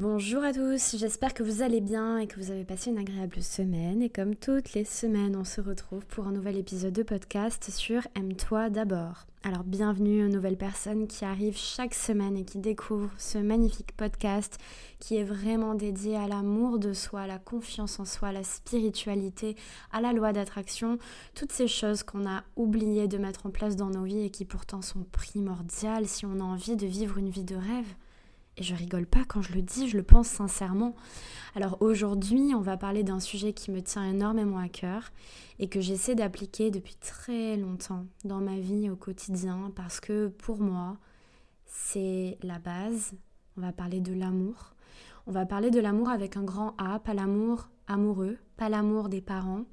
Bonjour à tous, j'espère que vous allez bien et que vous avez passé une agréable semaine. Et comme toutes les semaines, on se retrouve pour un nouvel épisode de podcast sur Aime-toi d'abord. Alors bienvenue aux nouvelles personnes qui arrivent chaque semaine et qui découvrent ce magnifique podcast qui est vraiment dédié à l'amour de soi, à la confiance en soi, à la spiritualité, à la loi d'attraction, toutes ces choses qu'on a oublié de mettre en place dans nos vies et qui pourtant sont primordiales si on a envie de vivre une vie de rêve. Je rigole pas quand je le dis, je le pense sincèrement. Alors aujourd'hui, on va parler d'un sujet qui me tient énormément à cœur et que j'essaie d'appliquer depuis très longtemps dans ma vie au quotidien parce que pour moi, c'est la base. On va parler de l'amour. On va parler de l'amour avec un grand A, pas l'amour amoureux, pas l'amour des parents,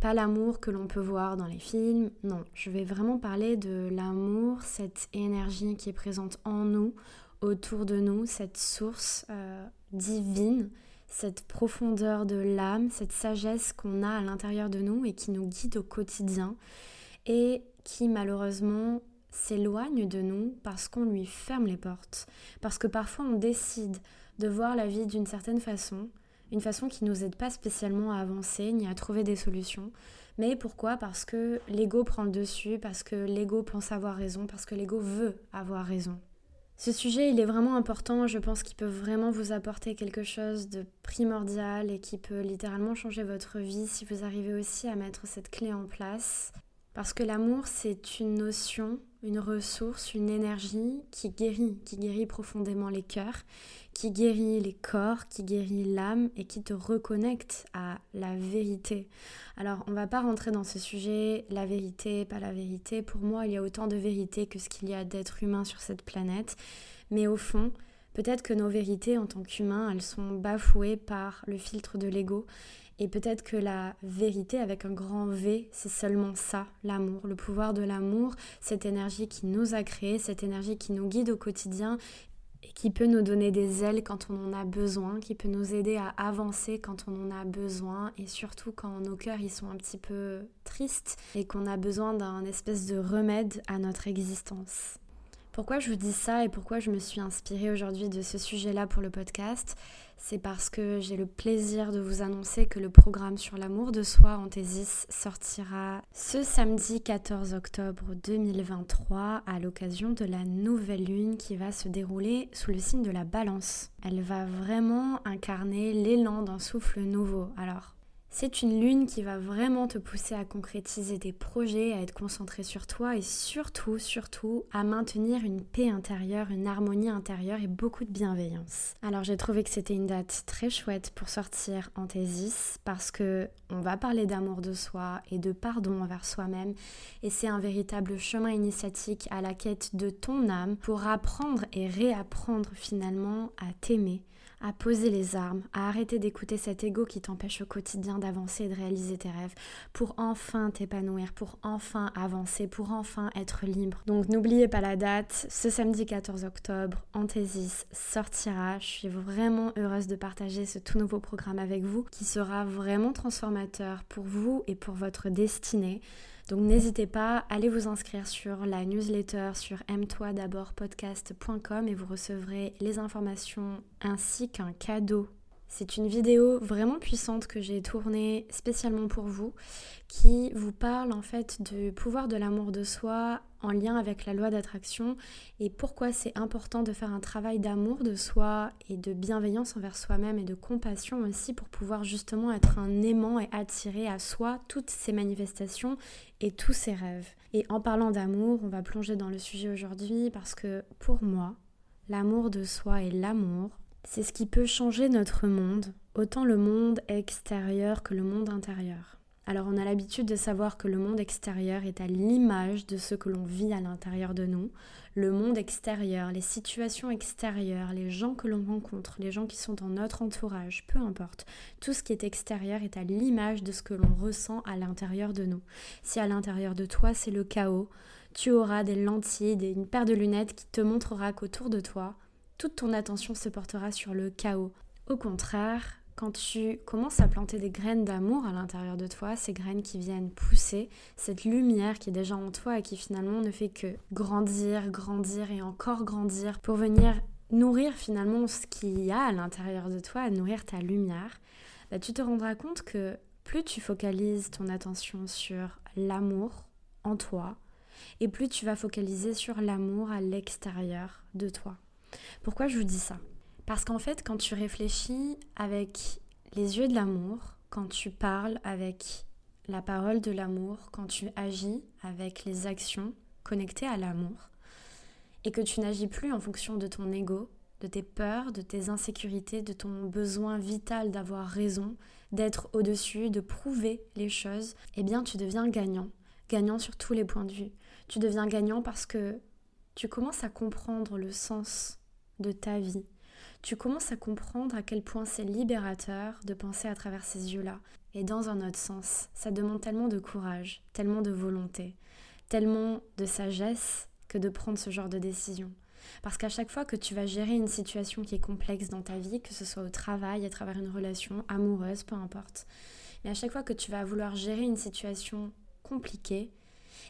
pas l'amour que l'on peut voir dans les films. Non, je vais vraiment parler de l'amour, cette énergie qui est présente en nous autour de nous, cette source euh, divine, cette profondeur de l'âme, cette sagesse qu'on a à l'intérieur de nous et qui nous guide au quotidien et qui malheureusement s'éloigne de nous parce qu'on lui ferme les portes, parce que parfois on décide de voir la vie d'une certaine façon, une façon qui ne nous aide pas spécialement à avancer ni à trouver des solutions. Mais pourquoi? Parce que l'ego prend le dessus, parce que l'ego pense avoir raison, parce que l'ego veut avoir raison. Ce sujet, il est vraiment important. Je pense qu'il peut vraiment vous apporter quelque chose de primordial et qui peut littéralement changer votre vie si vous arrivez aussi à mettre cette clé en place. Parce que l'amour, c'est une notion, une ressource, une énergie qui guérit, qui guérit profondément les cœurs, qui guérit les corps, qui guérit l'âme et qui te reconnecte à la vérité. Alors, on va pas rentrer dans ce sujet, la vérité, pas la vérité. Pour moi, il y a autant de vérité que ce qu'il y a d'êtres humains sur cette planète. Mais au fond, peut-être que nos vérités en tant qu'humains, elles sont bafouées par le filtre de l'ego. Et peut-être que la vérité avec un grand V, c'est seulement ça, l'amour, le pouvoir de l'amour, cette énergie qui nous a créés, cette énergie qui nous guide au quotidien et qui peut nous donner des ailes quand on en a besoin, qui peut nous aider à avancer quand on en a besoin et surtout quand nos cœurs ils sont un petit peu tristes et qu'on a besoin d'un espèce de remède à notre existence. Pourquoi je vous dis ça et pourquoi je me suis inspirée aujourd'hui de ce sujet-là pour le podcast C'est parce que j'ai le plaisir de vous annoncer que le programme sur l'amour de soi Anthésis sortira ce samedi 14 octobre 2023 à l'occasion de la nouvelle lune qui va se dérouler sous le signe de la balance. Elle va vraiment incarner l'élan d'un souffle nouveau. Alors, c'est une lune qui va vraiment te pousser à concrétiser tes projets, à être concentré sur toi et surtout, surtout, à maintenir une paix intérieure, une harmonie intérieure et beaucoup de bienveillance. Alors j'ai trouvé que c'était une date très chouette pour sortir en thésis parce que on va parler d'amour de soi et de pardon envers soi-même et c'est un véritable chemin initiatique à la quête de ton âme pour apprendre et réapprendre finalement à t'aimer à poser les armes, à arrêter d'écouter cet ego qui t'empêche au quotidien d'avancer et de réaliser tes rêves, pour enfin t'épanouir, pour enfin avancer, pour enfin être libre. Donc n'oubliez pas la date, ce samedi 14 octobre, Anthésis sortira. Je suis vraiment heureuse de partager ce tout nouveau programme avec vous qui sera vraiment transformateur pour vous et pour votre destinée. Donc n'hésitez pas, allez vous inscrire sur la newsletter sur aime-toi d'abord podcast.com et vous recevrez les informations ainsi qu'un cadeau. C'est une vidéo vraiment puissante que j'ai tournée spécialement pour vous, qui vous parle en fait du pouvoir de l'amour de soi en lien avec la loi d'attraction et pourquoi c'est important de faire un travail d'amour de soi et de bienveillance envers soi-même et de compassion aussi pour pouvoir justement être un aimant et attirer à soi toutes ces manifestations et tous ces rêves. Et en parlant d'amour, on va plonger dans le sujet aujourd'hui parce que pour moi, l'amour de soi et l'amour, c'est ce qui peut changer notre monde, autant le monde extérieur que le monde intérieur. Alors on a l'habitude de savoir que le monde extérieur est à l'image de ce que l'on vit à l'intérieur de nous. Le monde extérieur, les situations extérieures, les gens que l'on rencontre, les gens qui sont dans notre entourage, peu importe. Tout ce qui est extérieur est à l'image de ce que l'on ressent à l'intérieur de nous. Si à l'intérieur de toi c'est le chaos, tu auras des lentilles, une paire de lunettes qui te montrera qu'autour de toi, toute ton attention se portera sur le chaos. Au contraire, quand tu commences à planter des graines d'amour à l'intérieur de toi, ces graines qui viennent pousser cette lumière qui est déjà en toi et qui finalement ne fait que grandir, grandir et encore grandir pour venir nourrir finalement ce qu'il y a à l'intérieur de toi, nourrir ta lumière, bah, tu te rendras compte que plus tu focalises ton attention sur l'amour en toi, et plus tu vas focaliser sur l'amour à l'extérieur de toi. Pourquoi je vous dis ça? Parce qu'en fait, quand tu réfléchis avec les yeux de l'amour, quand tu parles avec la parole de l'amour, quand tu agis avec les actions connectées à l'amour, et que tu n'agis plus en fonction de ton ego, de tes peurs, de tes insécurités, de ton besoin vital d'avoir raison, d'être au-dessus, de prouver les choses, eh bien tu deviens gagnant. Gagnant sur tous les points de vue. Tu deviens gagnant parce que tu commences à comprendre le sens de ta vie. Tu commences à comprendre à quel point c'est libérateur de penser à travers ces yeux-là. Et dans un autre sens, ça demande tellement de courage, tellement de volonté, tellement de sagesse que de prendre ce genre de décision. Parce qu'à chaque fois que tu vas gérer une situation qui est complexe dans ta vie, que ce soit au travail, à travers une relation amoureuse, peu importe, mais à chaque fois que tu vas vouloir gérer une situation compliquée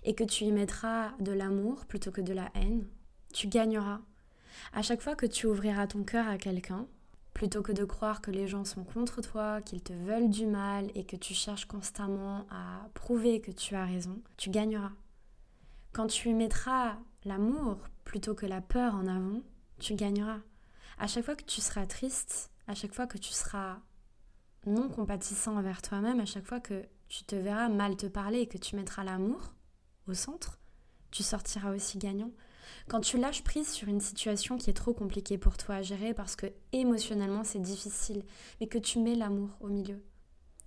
et que tu y mettras de l'amour plutôt que de la haine, tu gagneras. À chaque fois que tu ouvriras ton cœur à quelqu'un, plutôt que de croire que les gens sont contre toi, qu'ils te veulent du mal et que tu cherches constamment à prouver que tu as raison, tu gagneras. Quand tu mettras l'amour plutôt que la peur en avant, tu gagneras. À chaque fois que tu seras triste, à chaque fois que tu seras non compatissant envers toi-même, à chaque fois que tu te verras mal te parler et que tu mettras l'amour au centre, tu sortiras aussi gagnant. Quand tu lâches prise sur une situation qui est trop compliquée pour toi à gérer parce que émotionnellement c'est difficile, mais que tu mets l'amour au milieu,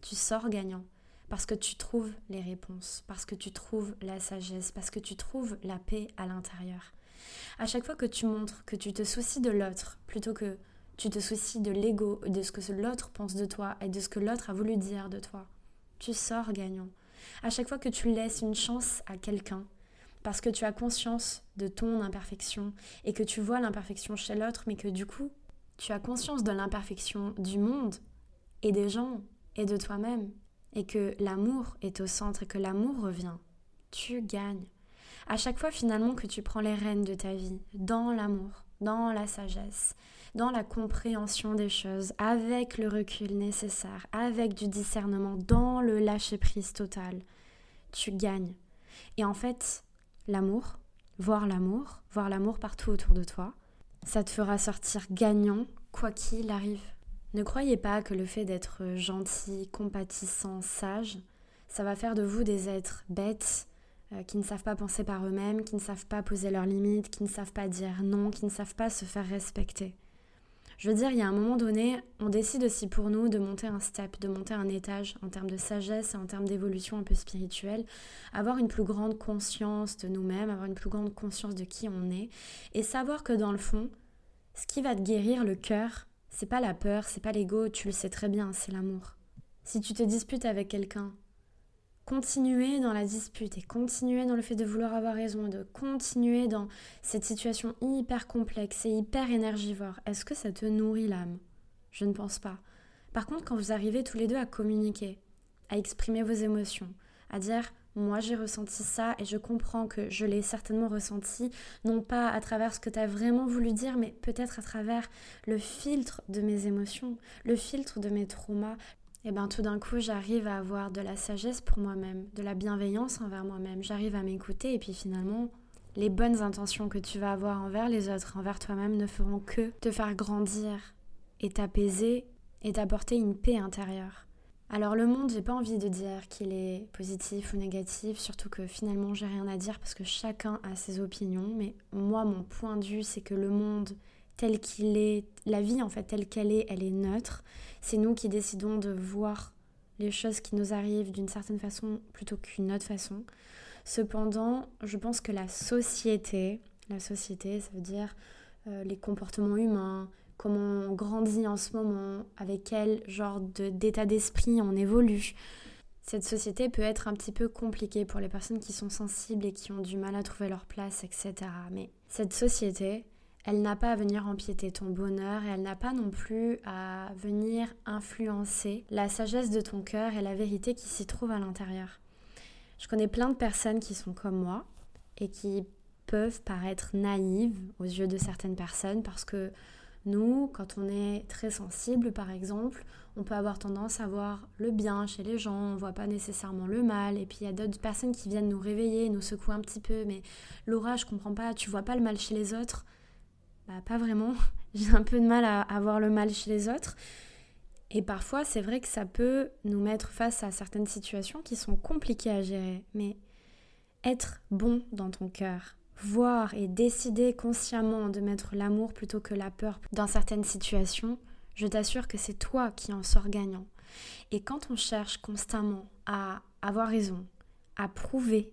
tu sors gagnant parce que tu trouves les réponses, parce que tu trouves la sagesse, parce que tu trouves la paix à l'intérieur. À chaque fois que tu montres que tu te soucies de l'autre plutôt que tu te soucies de l'ego, de ce que l'autre pense de toi et de ce que l'autre a voulu dire de toi, tu sors gagnant. À chaque fois que tu laisses une chance à quelqu'un, parce que tu as conscience de ton imperfection et que tu vois l'imperfection chez l'autre, mais que du coup, tu as conscience de l'imperfection du monde et des gens et de toi-même et que l'amour est au centre et que l'amour revient, tu gagnes. À chaque fois finalement que tu prends les rênes de ta vie, dans l'amour, dans la sagesse, dans la compréhension des choses, avec le recul nécessaire, avec du discernement, dans le lâcher-prise total, tu gagnes. Et en fait, l'amour, voir l'amour, voir l'amour partout autour de toi, ça te fera sortir gagnant quoi qu'il arrive. Ne croyez pas que le fait d'être gentil, compatissant, sage, ça va faire de vous des êtres bêtes, euh, qui ne savent pas penser par eux-mêmes, qui ne savent pas poser leurs limites, qui ne savent pas dire non, qui ne savent pas se faire respecter. Je veux dire, il y a un moment donné, on décide aussi pour nous de monter un step, de monter un étage en termes de sagesse et en termes d'évolution un peu spirituelle, avoir une plus grande conscience de nous-mêmes, avoir une plus grande conscience de qui on est, et savoir que dans le fond, ce qui va te guérir le cœur, c'est pas la peur, c'est pas l'ego, tu le sais très bien, c'est l'amour. Si tu te disputes avec quelqu'un, continuer dans la dispute et continuer dans le fait de vouloir avoir raison, de continuer dans cette situation hyper complexe et hyper énergivore, est-ce que ça te nourrit l'âme? Je ne pense pas. Par contre, quand vous arrivez tous les deux à communiquer, à exprimer vos émotions, à dire moi j'ai ressenti ça et je comprends que je l'ai certainement ressenti, non pas à travers ce que tu as vraiment voulu dire, mais peut-être à travers le filtre de mes émotions, le filtre de mes traumas. Et bien tout d'un coup j'arrive à avoir de la sagesse pour moi-même, de la bienveillance envers moi-même, j'arrive à m'écouter et puis finalement les bonnes intentions que tu vas avoir envers les autres, envers toi-même ne feront que te faire grandir et t'apaiser et t'apporter une paix intérieure. Alors le monde, j'ai pas envie de dire qu'il est positif ou négatif, surtout que finalement j'ai rien à dire parce que chacun a ses opinions, mais moi mon point de vue c'est que le monde tel qu'il est, la vie en fait telle qu'elle est, elle est neutre. C'est nous qui décidons de voir les choses qui nous arrivent d'une certaine façon plutôt qu'une autre façon. Cependant, je pense que la société, la société, ça veut dire euh, les comportements humains, comment on grandit en ce moment, avec quel genre d'état d'esprit on évolue. Cette société peut être un petit peu compliquée pour les personnes qui sont sensibles et qui ont du mal à trouver leur place, etc. Mais cette société, elle n'a pas à venir empiéter ton bonheur et elle n'a pas non plus à venir influencer la sagesse de ton cœur et la vérité qui s'y trouve à l'intérieur. Je connais plein de personnes qui sont comme moi et qui peuvent paraître naïves aux yeux de certaines personnes parce que nous, quand on est très sensible par exemple, on peut avoir tendance à voir le bien chez les gens, on voit pas nécessairement le mal. Et puis il y a d'autres personnes qui viennent nous réveiller, nous secouer un petit peu. Mais Laura, je comprends pas, tu vois pas le mal chez les autres Bah, pas vraiment. J'ai un peu de mal à, à voir le mal chez les autres. Et parfois, c'est vrai que ça peut nous mettre face à certaines situations qui sont compliquées à gérer. Mais être bon dans ton cœur, voir et décider consciemment de mettre l'amour plutôt que la peur dans certaines situations, je t'assure que c'est toi qui en sors gagnant. Et quand on cherche constamment à avoir raison, à prouver,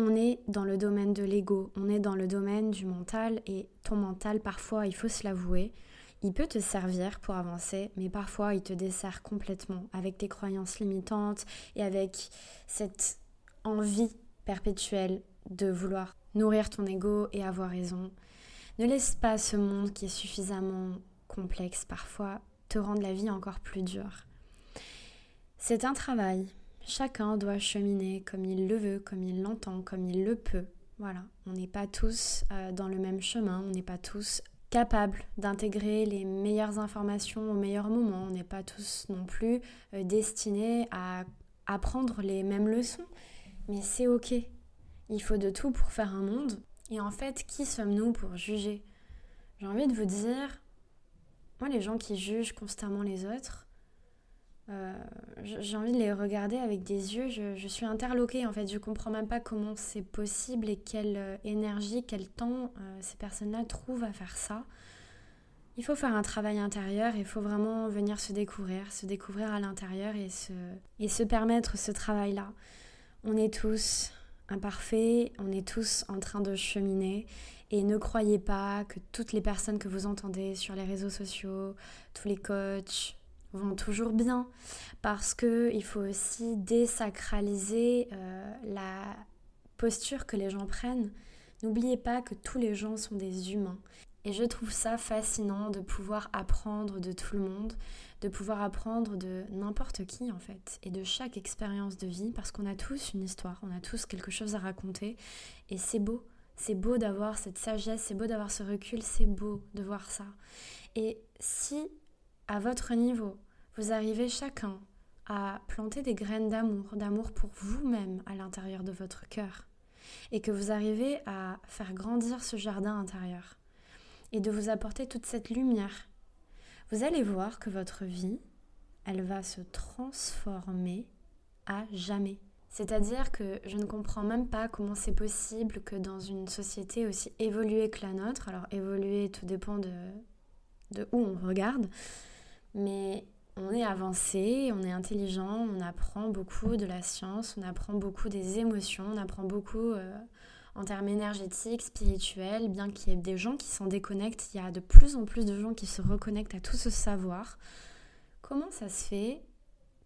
on est dans le domaine de l'ego, on est dans le domaine du mental et ton mental parfois, il faut se l'avouer, il peut te servir pour avancer, mais parfois il te dessert complètement avec tes croyances limitantes et avec cette envie perpétuelle de vouloir nourrir ton ego et avoir raison. Ne laisse pas ce monde qui est suffisamment complexe parfois te rendre la vie encore plus dure. C'est un travail. Chacun doit cheminer comme il le veut, comme il l'entend, comme il le peut. Voilà, on n'est pas tous euh, dans le même chemin, on n'est pas tous capables d'intégrer les meilleures informations au meilleur moment, on n'est pas tous non plus euh, destinés à apprendre les mêmes leçons. Mais c'est ok, il faut de tout pour faire un monde. Et en fait, qui sommes-nous pour juger? J'ai envie de vous dire, moi, les gens qui jugent constamment les autres, euh, j'ai envie de les regarder avec des yeux. Je, suis interloquée en fait. Je comprends même pas comment c'est possible et quelle euh, énergie, quel temps euh, ces personnes-là trouvent à faire ça. Il faut faire un travail intérieur. Il faut vraiment venir se découvrir, se découvrir à l'intérieur et se, et se permettre ce travail-là. On est tous imparfait, on est tous en train de cheminer et ne croyez pas que toutes les personnes que vous entendez sur les réseaux sociaux, tous les coachs vont toujours bien parce que il faut aussi désacraliser euh, la posture que les gens prennent. N'oubliez pas que tous les gens sont des humains et je trouve ça fascinant de pouvoir apprendre de tout le monde, de pouvoir apprendre de n'importe qui en fait, et de chaque expérience de vie, parce qu'on a tous une histoire, on a tous quelque chose à raconter, et c'est beau, c'est beau d'avoir cette sagesse, c'est beau d'avoir ce recul, c'est beau de voir ça. Et si à votre niveau, vous arrivez chacun à planter des graines d'amour, d'amour pour vous-même à l'intérieur de votre cœur, et que vous arrivez à faire grandir ce jardin intérieur, et de vous apporter toute cette lumière, vous allez voir que votre vie, elle va se transformer à jamais. C'est-à-dire que je ne comprends même pas comment c'est possible que dans une société aussi évoluée que la nôtre, alors évoluer tout dépend de, de où on regarde, mais on est avancé, on est intelligent, on apprend beaucoup de la science, on apprend beaucoup des émotions, on apprend beaucoup euh, en termes énergétiques, spirituels, bien qu'il y ait des gens qui s'en déconnectent, il y a de plus en plus de gens qui se reconnectent à tout ce savoir. Comment ça se fait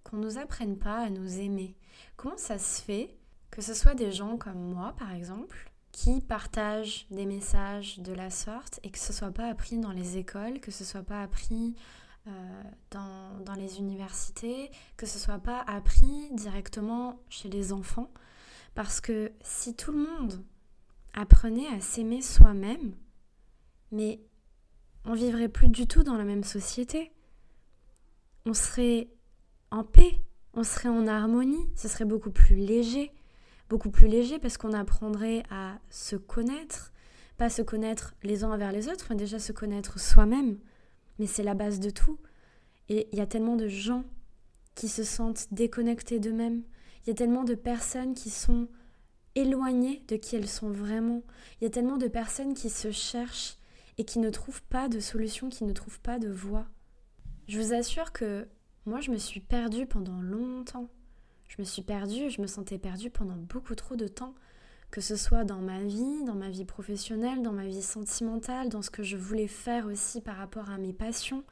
qu'on ne nous apprenne pas à nous aimer? Comment ça se fait que ce soit des gens comme moi, par exemple, qui partagent des messages de la sorte et que ce soit pas appris dans les écoles, que ce soit pas appris euh, dans, dans, les universités, que ce soit pas appris directement chez les enfants. Parce que si tout le monde apprenait à s'aimer soi-même, mais on vivrait plus du tout dans la même société. On serait en paix, on serait en harmonie, ce serait beaucoup plus léger, beaucoup plus léger parce qu'on apprendrait à se connaître, pas se connaître les uns envers les autres, mais déjà se connaître soi-même. Mais c'est la base de tout. Et il y a tellement de gens qui se sentent déconnectés d'eux-mêmes. Il y a tellement de personnes qui sont éloignées de qui elles sont vraiment. Il y a tellement de personnes qui se cherchent et qui ne trouvent pas de solution, qui ne trouvent pas de voie. Je vous assure que moi, je me suis perdue pendant longtemps. Je me suis perdue, je me sentais perdue pendant beaucoup trop de temps, que ce soit dans ma vie, dans ma vie professionnelle, dans ma vie sentimentale, dans ce que je voulais faire aussi par rapport à mes passions,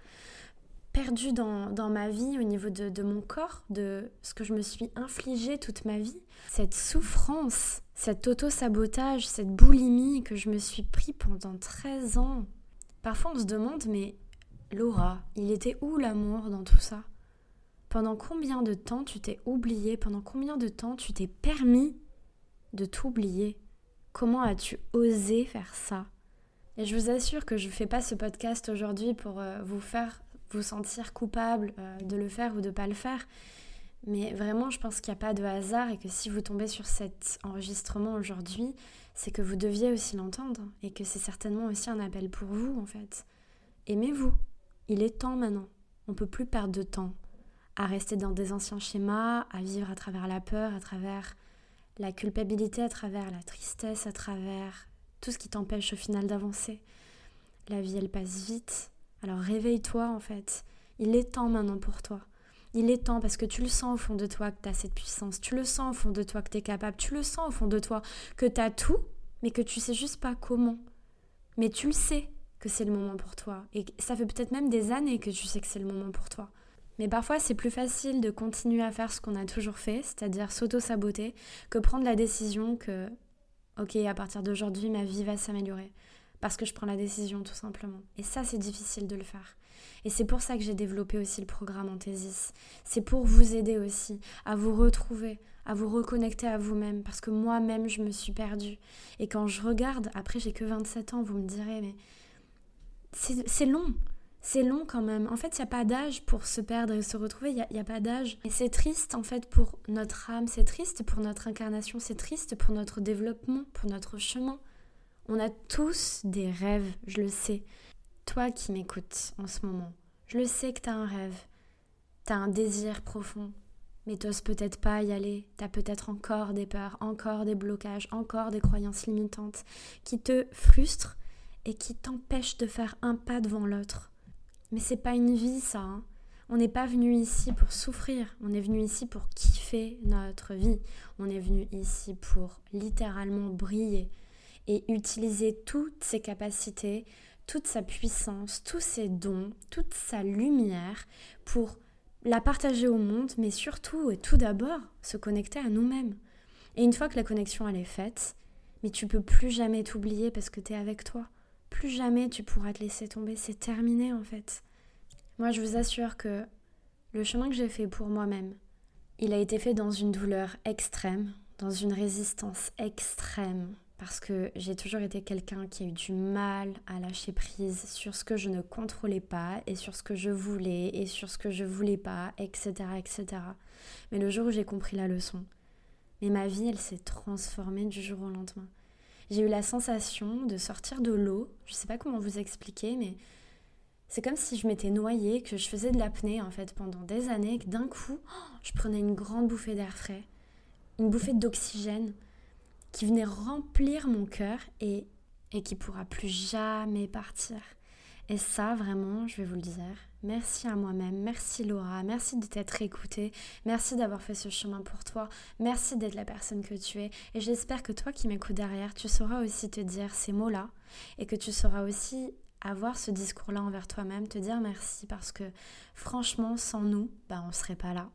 perdue dans, dans, ma vie au niveau de, de, mon corps, de ce que je me suis infligé toute ma vie. Cette souffrance, cet auto-sabotage, cette boulimie que je me suis pris pendant 13 ans. Parfois on se demande, mais Laura, il était où l'amour dans tout ça? Pendant combien de temps tu t'es oublié? Pendant combien de temps tu t'es permis de t'oublier Comment as-tu osé faire ça? Et je vous assure que je ne fais pas ce podcast aujourd'hui pour euh, vous faire vous sentir coupable euh, de le faire ou de ne pas le faire. Mais vraiment, je pense qu'il n'y a pas de hasard et que si vous tombez sur cet enregistrement aujourd'hui, c'est que vous deviez aussi l'entendre et que c'est certainement aussi un appel pour vous en fait. Aimez-vous. Il est temps maintenant. On peut plus perdre de temps à rester dans des anciens schémas, à vivre à travers la peur, à travers la culpabilité, à travers la tristesse, à travers tout ce qui t'empêche au final d'avancer. La vie, elle passe vite. Alors réveille-toi en fait. Il est temps maintenant pour toi. Il est temps parce que tu le sens au fond de toi que tu as cette puissance. Tu le sens au fond de toi que tu es capable. Tu le sens au fond de toi que tu as tout, mais que tu sais juste pas comment. Mais tu le sais que c'est le moment pour toi. Et ça fait peut-être même des années que tu sais que c'est le moment pour toi. Mais parfois, c'est plus facile de continuer à faire ce qu'on a toujours fait, c'est-à-dire s'auto-saboter, que prendre la décision que, ok, à partir d'aujourd'hui, ma vie va s'améliorer. Parce que je prends la décision, tout simplement. Et ça, c'est difficile de le faire. Et c'est pour ça que j'ai développé aussi le programme Anthesis. C'est pour vous aider aussi à vous retrouver, à vous reconnecter à vous-même. Parce que moi-même, je me suis perdue. Et quand je regarde, après, j'ai que 27 ans, vous me direz, mais c'est long c'est long quand même. En fait, il n'y a pas d'âge pour se perdre et se retrouver, il n'y a, a, pas d'âge. Et c'est triste en fait pour notre âme, c'est triste pour notre incarnation, c'est triste pour notre développement, pour notre chemin. On a tous des rêves, je le sais. Toi qui m'écoutes en ce moment, je le sais que tu as un rêve, tu as un désir profond, mais t'oses peut-être pas y aller, tu as peut-être encore des peurs, encore des blocages, encore des croyances limitantes qui te frustrent et qui t'empêchent de faire un pas devant l'autre. Mais c'est pas une vie ça. Hein. On n'est pas venu ici pour souffrir, on est venu ici pour kiffer notre vie. On est venu ici pour littéralement briller et utiliser toutes ses capacités, toute sa puissance, tous ses dons, toute sa lumière pour la partager au monde, mais surtout et tout d'abord se connecter à nous-mêmes. Et une fois que la connexion elle est faite, mais tu peux plus jamais t'oublier parce que tu es avec toi plus jamais tu pourras te laisser tomber. C'est terminé en fait. Moi, je vous assure que le chemin que j'ai fait pour moi-même, il a été fait dans une douleur extrême, dans une résistance extrême, parce que j'ai toujours été quelqu'un qui a eu du mal à lâcher prise sur ce que je ne contrôlais pas et sur ce que je voulais et sur ce que je voulais pas, etc. etc. Mais le jour où j'ai compris la leçon, mais ma vie, elle s'est transformée du jour au lendemain j'ai eu la sensation de sortir de l'eau. Je ne sais pas comment vous expliquer, mais c'est comme si je m'étais noyée, que je faisais de l'apnée en fait pendant des années, que d'un coup, oh, je prenais une grande bouffée d'air frais, une bouffée d'oxygène qui venait remplir mon cœur et, et qui pourra plus jamais partir. Et ça, vraiment, je vais vous le dire, merci à moi-même, merci Laura, merci de t'être écoutée, merci d'avoir fait ce chemin pour toi, merci d'être la personne que tu es. Et j'espère que toi qui m'écoutes derrière, tu sauras aussi te dire ces mots-là et que tu sauras aussi avoir ce discours-là envers toi-même, te dire merci parce que franchement, sans nous, bah, on ne serait pas là.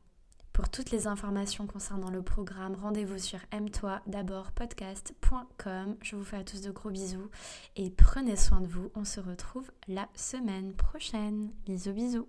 Pour toutes les informations concernant le programme, rendez-vous sur aime-toi d'abord. Je vous fais à tous de gros bisous et prenez soin de vous. On se retrouve la semaine prochaine. Bisous bisous.